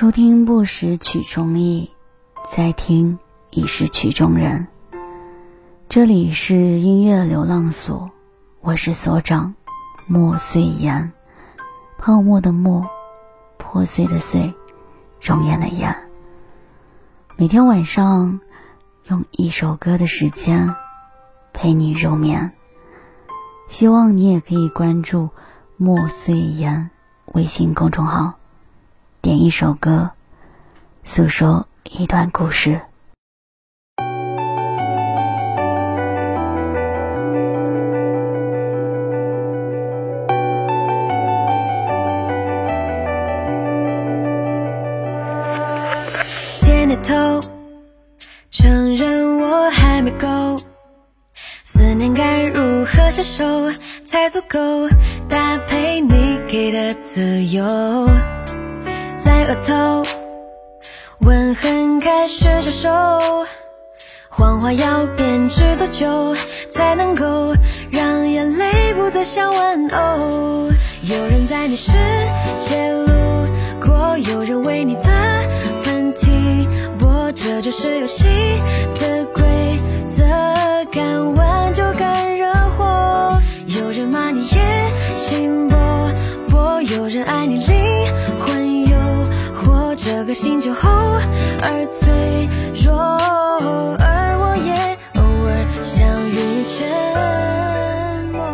初听不识曲中意，再听已是曲中人。这里是音乐流浪所，我是所长莫碎言，泡沫的沫，破碎的碎，容颜的颜。每天晚上用一首歌的时间陪你入眠，希望你也可以关注莫碎言微信公众号。点一首歌，诉说一段故事。点点头，承认我还没够。思念该如何下手，才足够搭配你给的自由？在额头，吻痕开始消瘦，谎话要编织多久才能够让眼泪不再像玩偶？有人在你世界路过，有人为你的问题我，这就是游戏这个星球后而脆弱，而我也偶尔想与你沉默。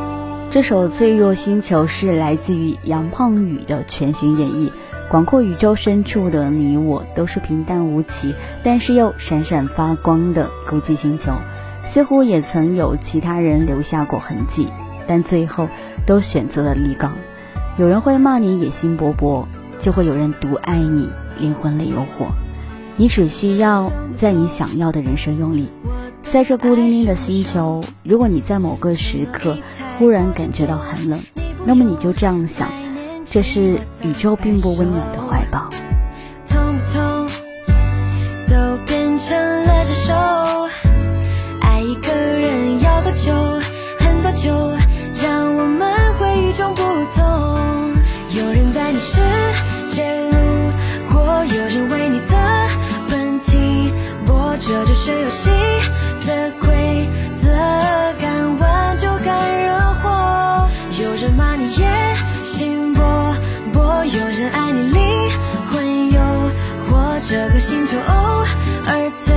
这首《脆弱星球》是来自于杨胖宇的全新演绎。广阔宇宙深处的你我，都是平淡无奇，但是又闪闪发光的孤寂星球。似乎也曾有其他人留下过痕迹，但最后都选择了离岗。有人会骂你野心勃勃，就会有人独爱你。灵魂里有火，你只需要在你想要的人生用力。在这孤零零的星球，如果你在某个时刻忽然感觉到寒冷，那么你就这样想：这是宇宙并不温暖的怀抱。痛不痛？都变成了接受。爱一个人要多久？很多久，让我们会与众不同。有人在你身这就是游戏的规则，敢玩就敢惹祸。有人骂你野心勃勃，有人爱你灵魂有火，这个星球偶尔脆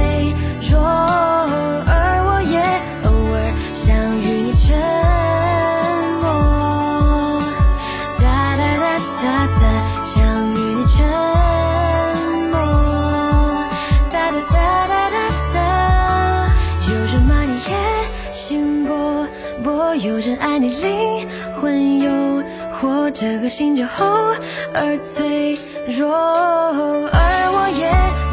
深爱你灵魂有火，这个星球厚而脆弱，而我也。